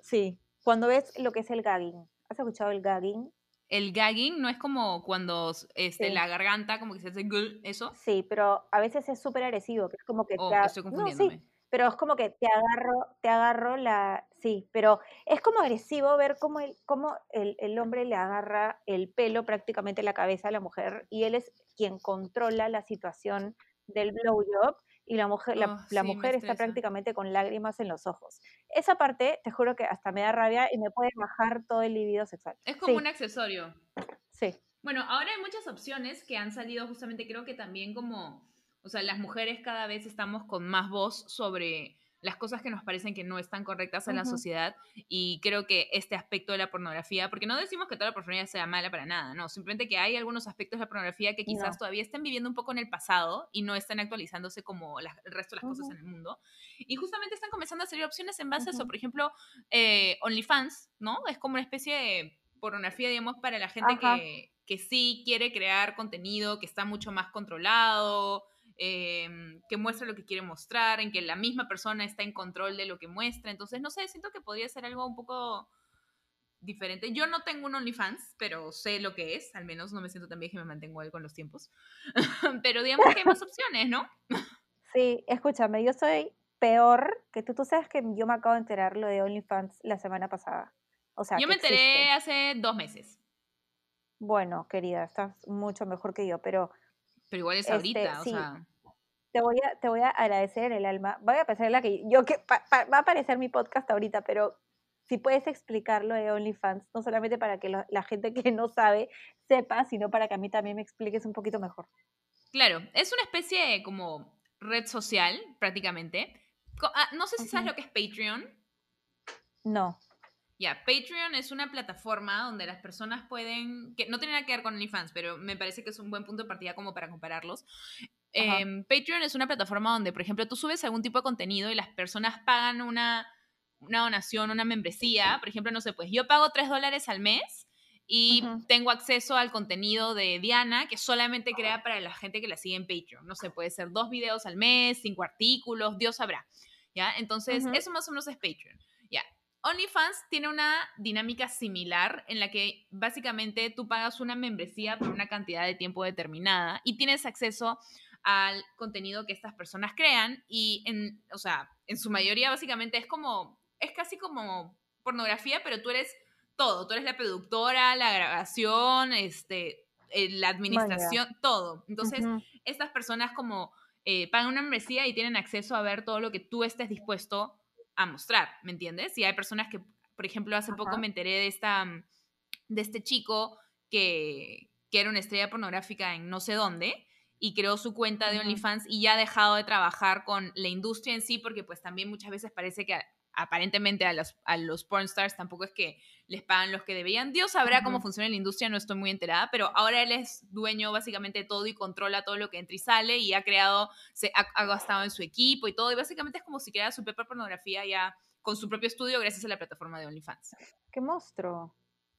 Sí, cuando ves lo que es el gagging. ¿Has escuchado el gagging? El gagging no es como cuando este, Sí. la garganta como que se hace eso. Sí, pero a veces es súper agresivo, que es como que O te estoy No, confundiéndome. sí, pero es como que te agarro, te agarro la... Sí, pero es como agresivo ver cómo el, cómo el, el hombre le agarra el pelo, prácticamente la cabeza a la mujer, y él es quien controla la situación del blowjob, y la mujer, la, Oh, la sí, me mujer está prácticamente con lágrimas en los ojos. Esa parte, te juro que hasta me da rabia y me puede bajar todo el libido sexual. Es como Sí, un accesorio. sí. Bueno, ahora hay muchas opciones que han salido justamente, creo que también como, o sea, las mujeres cada vez estamos con más voz sobre las cosas que nos parecen que no están correctas en la Ujú. sociedad y creo que este aspecto de la pornografía, porque no decimos que toda la pornografía sea mala para nada, no, simplemente que hay algunos aspectos de la pornografía que quizás No. todavía estén viviendo un poco en el pasado y no están actualizándose como las- el resto de las cosas Ujú. en el mundo. Y justamente están comenzando a salir opciones en base a eso, por ejemplo, eh, OnlyFans, ¿no? Es como una especie de pornografía, digamos, para la gente que, que sí quiere crear contenido, que está mucho más controlado, em, que muestra lo que quiere mostrar, en que la misma persona está en control de lo que muestra. Entonces, no sé, siento que podría ser algo un poco diferente. Yo no tengo un OnlyFans, pero sé lo que es, al menos no me siento tan bien que me mantengo ahí con los tiempos. (laughs) pero digamos que hay más (laughs) opciones, ¿no? Sí, escúchame, yo soy peor que tú. Tú sabes que yo me acabo de enterar lo de OnlyFans la semana pasada. O sea, Yo me enteré existe. hace dos meses, Bueno, querida, estás mucho mejor que yo, pero pero igual es Este, ahorita, o sí. sea... te voy a, te voy a agradecer en el alma. Voy a pensar la que yo que pa- pa- va a aparecer mi podcast ahorita, pero si puedes explicar lo de OnlyFans, no solamente para que lo- la gente que no sabe sepa, sino para que a mí también me expliques un poquito mejor. Claro, es una especie de como red social, prácticamente. Ah, no sé si sabes lo que es Patreon. No. Ya, Patreon es una plataforma donde las personas pueden, que no tiene nada que ver con OnlyFans, pero me parece que es un buen punto de partida como para compararlos. Ajá. Em, Patreon es una plataforma donde, por ejemplo, tú subes algún tipo de contenido y las personas pagan una, una donación, una membresía. Por ejemplo, no sé, pues yo pago 3 dólares al mes y Ujú. tengo acceso al contenido de Diana que solamente crea para la gente que la sigue en Patreon. No sé, puede ser dos videos al mes, cinco artículos, Dios sabrá. ¿Ya? Entonces, eso más o menos es Patreon. OnlyFans tiene una dinámica similar en la que básicamente tú pagas una membresía por una cantidad de tiempo determinada y tienes acceso al contenido que estas personas crean y en, o sea, en su mayoría básicamente es como, es casi como pornografía, pero tú eres todo, tú eres la productora, la grabación, este, eh, la administración, todo. Entonces, estas personas como eh, pagan una membresía y tienen acceso a ver todo lo que tú estés dispuesto a mostrar, ¿me entiendes? Y hay personas que, por ejemplo, hace poco me enteré de esta mm, de este chico que, que era una estrella pornográfica en no sé dónde y creó su cuenta de. OnlyFans y ya ha dejado de trabajar con la industria en sí porque pues también muchas veces parece que aparentemente a los, a los pornstars tampoco es que les pagan los que deberían. Dios sabrá cómo Ujú. funciona la industria, no estoy muy enterada, pero ahora él es dueño básicamente de todo y controla todo lo que entra y sale y ha creado, se ha, ha gastado en su equipo y todo y básicamente es como si creara su propia pornografía ya con su propio estudio gracias a la plataforma de OnlyFans. ¡Qué monstruo!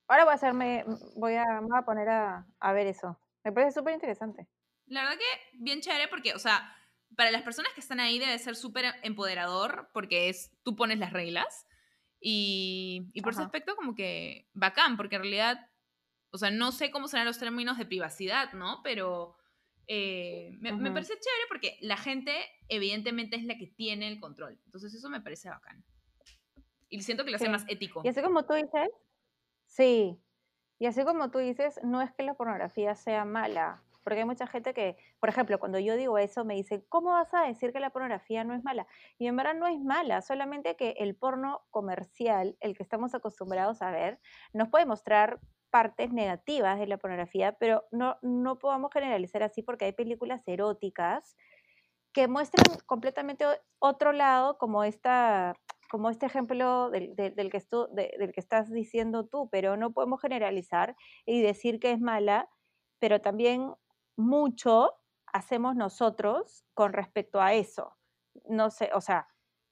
Ahora voy a hacerme, voy a, me voy a poner a, a ver eso. Me parece súper interesante. La verdad que bien chévere porque, o sea, para las personas que están ahí debe ser súper empoderador porque es, tú pones las reglas y, y por ese Ajá. aspecto como que bacán porque en realidad, o sea, no sé cómo serán los términos de privacidad, ¿no? Pero eh, me, me parece chévere porque la gente evidentemente es la que tiene el control. Entonces eso me parece bacán. Y siento que lo hace Sí. más ético. Y así como tú dices, sí, y así como tú dices, no es que la pornografía sea mala, porque hay mucha gente que, por ejemplo, cuando yo digo eso, me dicen, ¿cómo vas a decir que la pornografía no es mala? Y en verdad no es mala, solamente que el porno comercial, el que estamos acostumbrados a ver, nos puede mostrar partes negativas de la pornografía, pero no, no podamos generalizar así porque hay películas eróticas que muestran completamente otro lado, como esta, como este ejemplo del, del, del que estu- de- del que estás diciendo tú, pero no podemos generalizar y decir que es mala, pero también mucho hacemos nosotros con respecto a eso. No sé, o sea,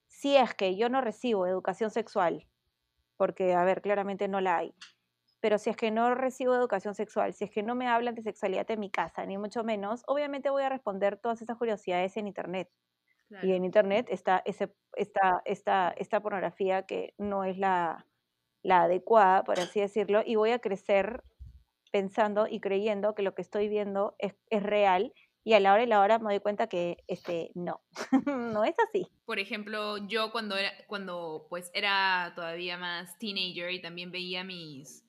si es que yo no recibo educación sexual, porque, a ver, claramente no la hay, pero si es que no recibo educación sexual, si es que no me hablan de sexualidad en mi casa, ni mucho menos, obviamente voy a responder todas esas curiosidades en internet. Y en internet está ese, esta, esta, esta pornografía que no es la, la adecuada, por así decirlo, y voy a crecer pensando y creyendo que lo que estoy viendo es, es real y a la hora y la hora me doy cuenta que este, no, (laughs) no es así. Por ejemplo, yo cuando era, cuando pues era todavía más teenager y también veía mis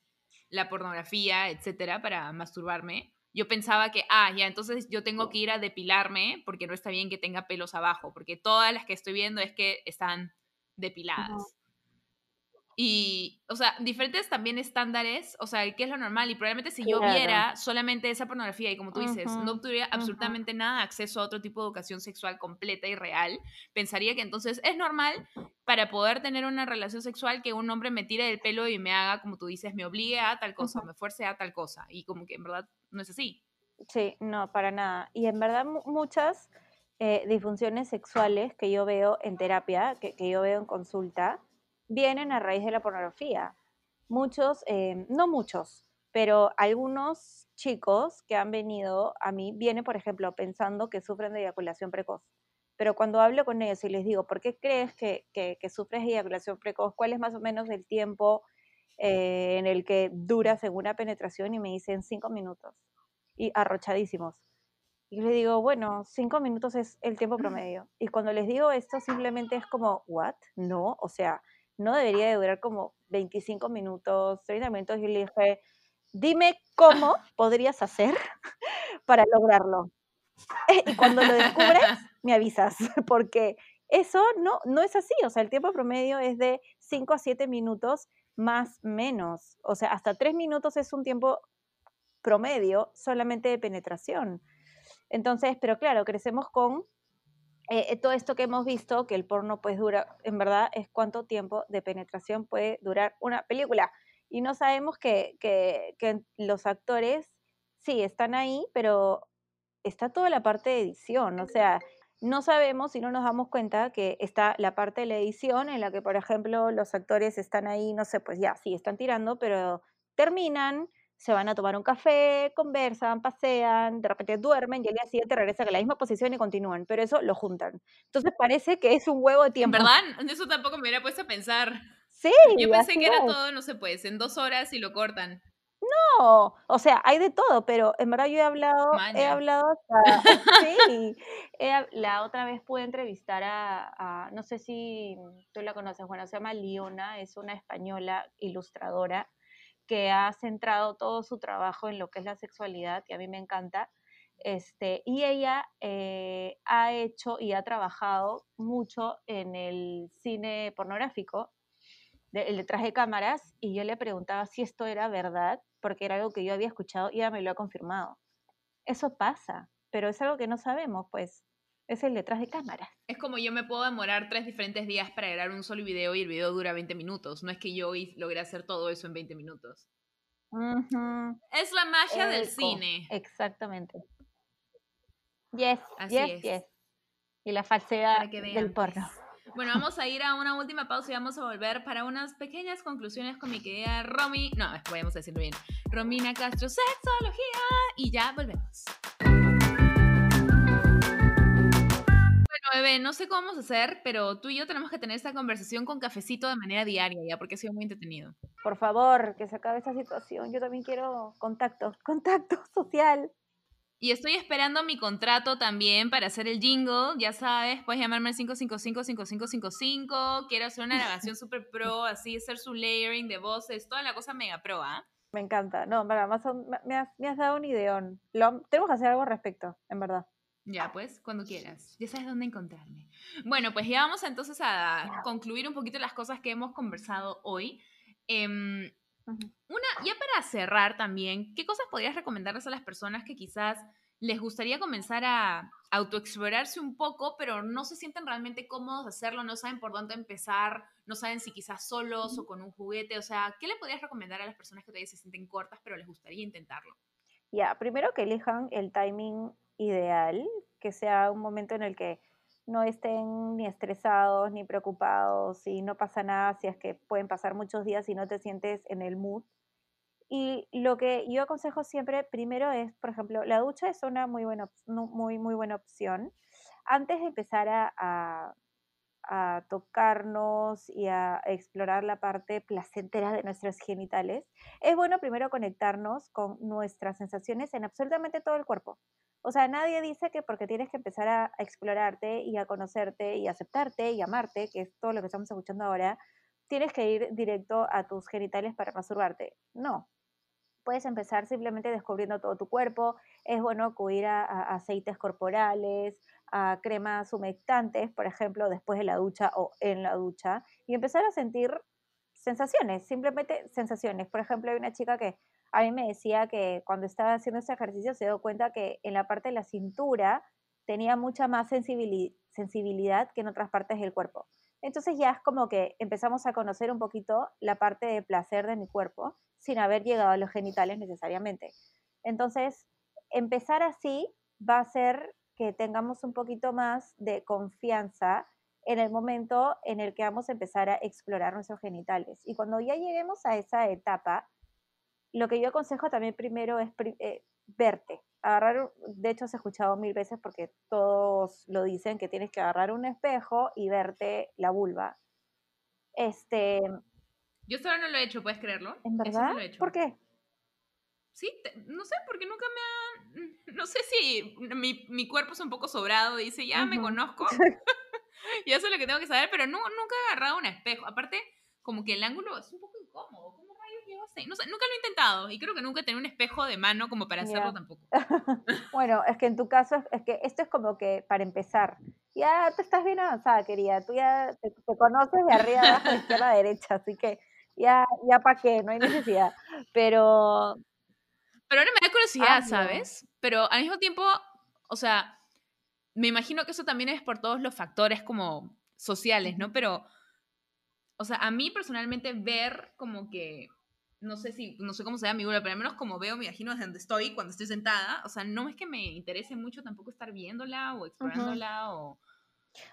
la pornografía, etcétera, para masturbarme, yo pensaba que, ah, ya, entonces yo tengo que ir a depilarme porque no está bien que tenga pelos abajo, porque todas las que estoy viendo es que están depiladas. Y, o sea, diferentes también estándares, o sea, ¿qué es lo normal? Y probablemente si yo Claro. viera solamente esa pornografía y como tú dices, no tuviera absolutamente nada de acceso a otro tipo de educación sexual completa y real, pensaría que entonces es normal para poder tener una relación sexual que un hombre me tire del pelo y me haga, como tú dices, me obligue a tal cosa, Ujú. me fuerce a tal cosa. Y como que en verdad no es así. Sí, no, para nada. Y en verdad mu- muchas eh, disfunciones sexuales que yo veo en terapia, que, que yo veo en consulta, vienen a raíz de la pornografía. Muchos, eh, no muchos, pero algunos chicos que han venido a mí vienen, por ejemplo, pensando que sufren de eyaculación precoz. Pero cuando hablo con ellos y les digo, ¿por qué crees que, que, que sufres de eyaculación precoz? ¿Cuál es más o menos el tiempo eh, en el que dura según una penetración? Y me dicen cinco minutos y arrochadísimos. Y le digo, bueno, cinco minutos es el tiempo promedio. Y cuando les digo esto, simplemente es como, ¿what? No, o sea, no debería de durar como 25 minutos, 30 minutos. Y le dije, dime cómo (laughs) podrías hacer (laughs) para lograrlo. y cuando lo descubres, (laughs) me avisas, porque eso no, no es así. O sea, el tiempo promedio es de 5 a 7 minutos más menos. O sea, hasta 3 minutos es un tiempo promedio solamente de penetración. Entonces, pero claro, crecemos con eh, todo esto que hemos visto, que el porno pues dura, en verdad es cuánto tiempo de penetración puede durar una película. Y no sabemos que, que, que los actores, sí, están ahí, pero está toda la parte de edición, o sea, no sabemos y no nos damos cuenta que está la parte de la edición en la que, por ejemplo, los actores están ahí, no sé, pues ya, sí, están tirando, pero terminan, se van a tomar un café, conversan, pasean, de repente duermen y al día siguiente regresan a la misma posición y continúan, pero eso lo juntan. Entonces parece que es un huevo de tiempo. verdad, eso tampoco me hubiera puesto a pensar. Sí, Yo pensé que era es. todo, no sé, pues, en dos horas y lo cortan. No, o sea, hay de todo, pero en verdad yo he hablado, he Maña. hablado (laughs) hasta, sí, he la otra vez pude entrevistar a, a- no sé si tú la conoces, bueno, se llama Liona, es una española ilustradora que ha centrado todo su trabajo en lo que es la sexualidad, que a mí me encanta, este, y ella eh, ha hecho y ha trabajado mucho en el cine pornográfico, de- el detrás de cámaras y yo le preguntaba si esto era verdad, porque era algo que yo había escuchado y ella me lo ha confirmado. Eso pasa, pero es algo que no sabemos, pues. Es el detrás de cámaras. Es como yo me puedo demorar tres diferentes días para grabar un solo video y el video dura 20 minutos. No es que yo logré hacer todo eso en 20 minutos. Es la magia del cine. Exactamente. Yes, Así yes, es. yes. Y la falsedad del porno. pues. Bueno, vamos a ir a una última pausa y vamos a volver para unas pequeñas conclusiones con mi querida Romy. No, a decirlo bien. Romina Castro, sexología. Y ya volvemos. Bebé, no sé cómo vamos a hacer, pero tú y yo tenemos que tener esta conversación con cafecito de manera diaria, ya, porque ha sido muy entretenido. Por favor, que se acabe esta situación. Yo también quiero contacto, (laughs) contacto social. Y estoy esperando mi contrato también para hacer el jingle. Ya sabes, puedes llamarme al 555-5555. Quiero hacer una grabación super pro, así, hacer su layering de voces, toda la cosa mega pro, ¿ah? Me encanta. No, verdad, más me has, me has dado un ideón. Lo- tenemos que hacer algo al respecto, en verdad. Ya, pues, cuando quieras. Ya sabes dónde encontrarme. Bueno, pues ya vamos entonces a concluir un poquito las cosas que hemos conversado hoy. Ujú. Una, ya para cerrar también, ¿qué cosas podrías recomendarles a las personas que quizás les gustaría comenzar a autoexplorarse un poco, pero no se sienten realmente cómodos de hacerlo, no saben por dónde empezar, no saben si quizás solos o con un juguete, o sea, ¿qué le podrías recomendar a las personas que todavía se sienten cortas, pero les gustaría intentarlo? Ya, primero que elijan el timing ideal, que sea un momento en el que no estén ni estresados ni preocupados y no pasa nada si es que pueden pasar muchos días y no te sientes en el mood. Y lo que yo aconsejo siempre, primero es, por ejemplo, la ducha es una muy buena, muy, muy buena opción. Antes de empezar a, a tocarnos y a explorar la parte placentera de nuestros genitales, es bueno primero conectarnos con nuestras sensaciones en absolutamente todo el cuerpo. O sea, nadie dice que porque tienes que empezar a, explorarte y a conocerte y aceptarte y amarte, que es todo lo que estamos escuchando ahora, tienes que ir directo a tus genitales para masturbarte. No. Puedes empezar simplemente descubriendo todo tu cuerpo. Es bueno acudir a, a aceites corporales, a cremas humectantes, por ejemplo, después de la ducha o en la ducha, y empezar a sentir sensaciones, simplemente sensaciones. Por ejemplo, hay una chica que a mí me decía que cuando estaba haciendo ese ejercicio se dio cuenta que en la parte de la cintura tenía mucha más sensibilidad que en otras partes del cuerpo. Entonces ya es como que empezamos a conocer un poquito la parte de placer de mi cuerpo sin haber llegado a los genitales necesariamente. Entonces, empezar así va a ser que tengamos un poquito más de confianza en el momento en el que vamos a empezar a explorar nuestros genitales. Y cuando ya lleguemos a esa etapa, lo que yo aconsejo también primero es eh, verte. Agarrar, de hecho, has escuchado mil veces porque todos lo dicen que tienes que agarrar un espejo y verte la vulva. Este. Yo solo no lo he hecho, ¿puedes creerlo? ¿En verdad? ¿Por qué? Sí, no sé, porque nunca me ha... No sé si mi, mi cuerpo es un poco sobrado dice, ya me conozco. (laughs) (laughs) y eso es lo que tengo que saber, pero no, nunca he agarrado un espejo. Aparte, como que el ángulo es un poco incómodo. No sé, nunca lo he intentado. Y creo que nunca he tenido un espejo de mano como para hacerlo tampoco. (laughs) bueno, es que en tu caso, es que esto es como que para empezar. Ya tú estás bien avanzada, querida. Tú ya te, conoces de arriba abajo, de izquierda a derecha. Así que ya, ya para qué, no hay necesidad. Pero pero ahora me da curiosidad, ¿sabes? Pero al mismo tiempo, o sea, me imagino que eso también es por todos los factores como sociales, ¿no? Pero, o sea, a mí personalmente ver como que, no sé si, no sé cómo sea mi pero al menos como veo, me imagino desde donde estoy, cuando estoy sentada, o sea, no es que me interese mucho tampoco estar viéndola o explorándola o...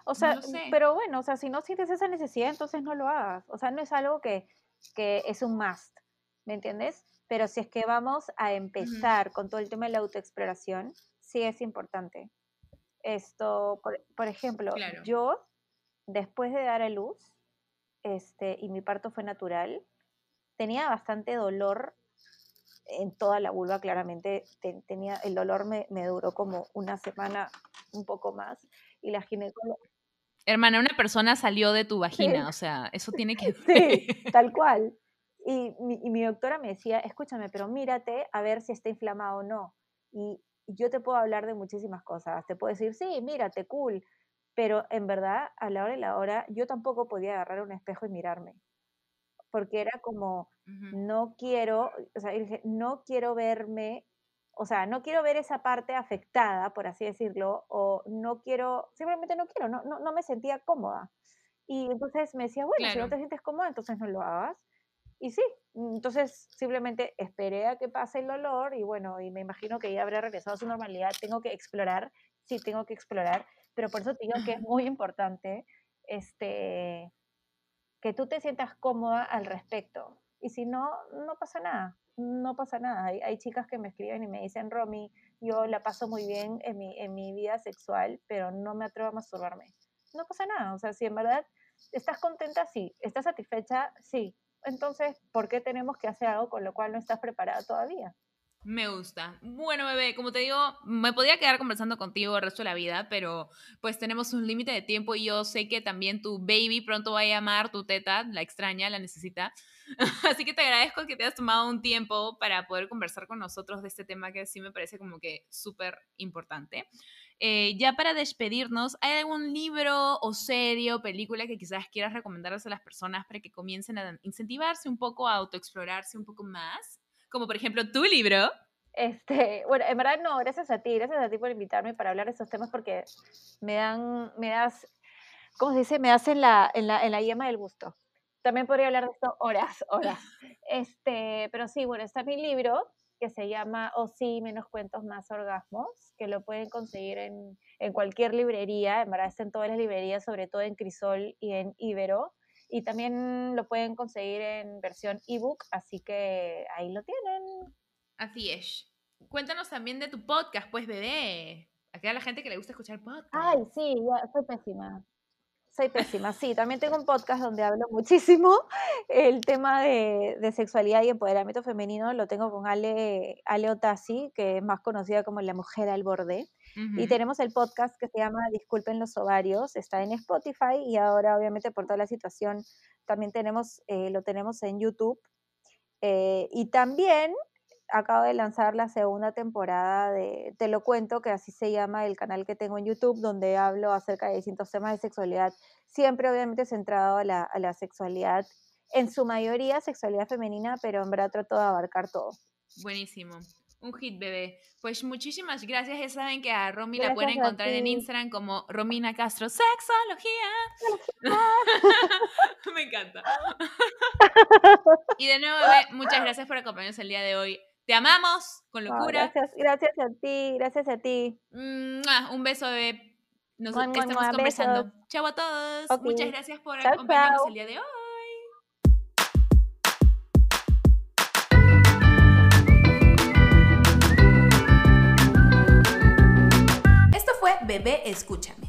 O sea, pero bueno, o sea, si no sientes esa necesidad, entonces no lo hagas. O sea, no es algo que, que es un must, ¿me entiendes? Pero si es que vamos a empezar con todo el tema de la autoexploración, sí es importante. Esto, por, ejemplo, yo, después de dar a luz, este, y mi parto fue natural, tenía bastante dolor en toda la vulva, claramente. tenía, el dolor me, duró como una semana, un poco más. Y la ginecóloga... Hermana, una persona salió de tu vagina, o sea, eso tiene que... (laughs) Sí, tal cual. Y mi, doctora me decía, escúchame, pero mírate a ver si está inflamado o no. Y yo te puedo hablar de muchísimas cosas. Te puedo decir, sí, mírate, cool. Pero en verdad, a la hora y la hora, yo tampoco podía agarrar un espejo y mirarme. Porque era como, no quiero, o sea, no quiero verme, o sea, no quiero ver esa parte afectada, por así decirlo, o no quiero, simplemente no quiero, no, no, me sentía cómoda. Y entonces me decía, bueno, si no te sientes cómoda, entonces no lo hagas. Y sí, entonces simplemente esperé a que pase el dolor y bueno, y me imagino que ya habrá regresado a su normalidad. Tengo que explorar, sí, tengo que explorar, pero por eso te digo que es (laughs) muy importante este, que tú te sientas cómoda al respecto. Y si no, no pasa nada, no pasa nada. Hay, hay chicas que me escriben y me dicen, Romy, yo la paso muy bien en mi, en mi vida sexual, pero no me atrevo a masturbarme. No pasa nada, o sea, si en verdad estás contenta, sí, estás satisfecha, sí, entonces, ¿por qué tenemos que hacer algo con lo cual no estás preparada todavía? Me gusta. Bueno, bebé, como te digo, me podría quedar conversando contigo el resto de la vida, pero pues tenemos un límite de tiempo y yo sé que también tu baby pronto va a llamar, tu teta, la extraña, la necesita. (laughs) Así que te agradezco que te hayas tomado un tiempo para poder conversar con nosotros de este tema que sí me parece como que súper importante. Eh, ya para despedirnos, ¿hay algún libro o serie o película que quizás quieras recomendarles a las personas para que comiencen a incentivarse un poco, a autoexplorarse un poco más? Como por ejemplo tu libro. Este, bueno, en verdad no, gracias a ti, gracias a ti por invitarme para hablar de estos temas porque me dan, me das, ¿cómo se dice? Me hacen la, en la, en la yema del gusto. También podría hablar de esto horas, horas. (laughs) Este, pero sí, bueno, está mi libro que se llama O sí, menos cuentos, más orgasmos, que lo pueden conseguir en, en cualquier librería, en verdad está en todas las librerías, sobre todo en Crisol y en Ibero. Y también lo pueden conseguir en versión ebook, así que ahí lo tienen. Así es. Cuéntanos también de tu podcast, pues, bebé. Aquí a la gente que le gusta escuchar podcast. Ay, sí, ya, soy pésima. Soy pésima, sí. También tengo un podcast donde hablo muchísimo el tema de, de sexualidad y empoderamiento femenino. Lo tengo con Ale, Ale que es más conocida como La Mujer al Borde. Y tenemos el podcast que se llama Disculpen los ovarios, está en Spotify y ahora obviamente por toda la situación también tenemos, eh, lo tenemos en YouTube. Eh, y también acabo de lanzar la segunda temporada de Te lo cuento, que así se llama el canal que tengo en YouTube, donde hablo acerca de distintos temas de sexualidad, siempre obviamente centrado a la, a la sexualidad, en su mayoría sexualidad femenina, pero en verdad trato de abarcar todo. Buenísimo. Un hit, bebé. Pues muchísimas gracias. Ya saben que a Romy la pueden encontrar en Instagram como Romina Castro Sexología. (laughs) Me encanta. y de nuevo, bebé, muchas gracias por acompañarnos el día de hoy. Te amamos con locura. gracias, gracias a ti, gracias a ti. un beso, bebé. Nos estamos conversando. Chau a todos. Muchas gracias por acompañarnos el día de hoy. Bebé Escúchame.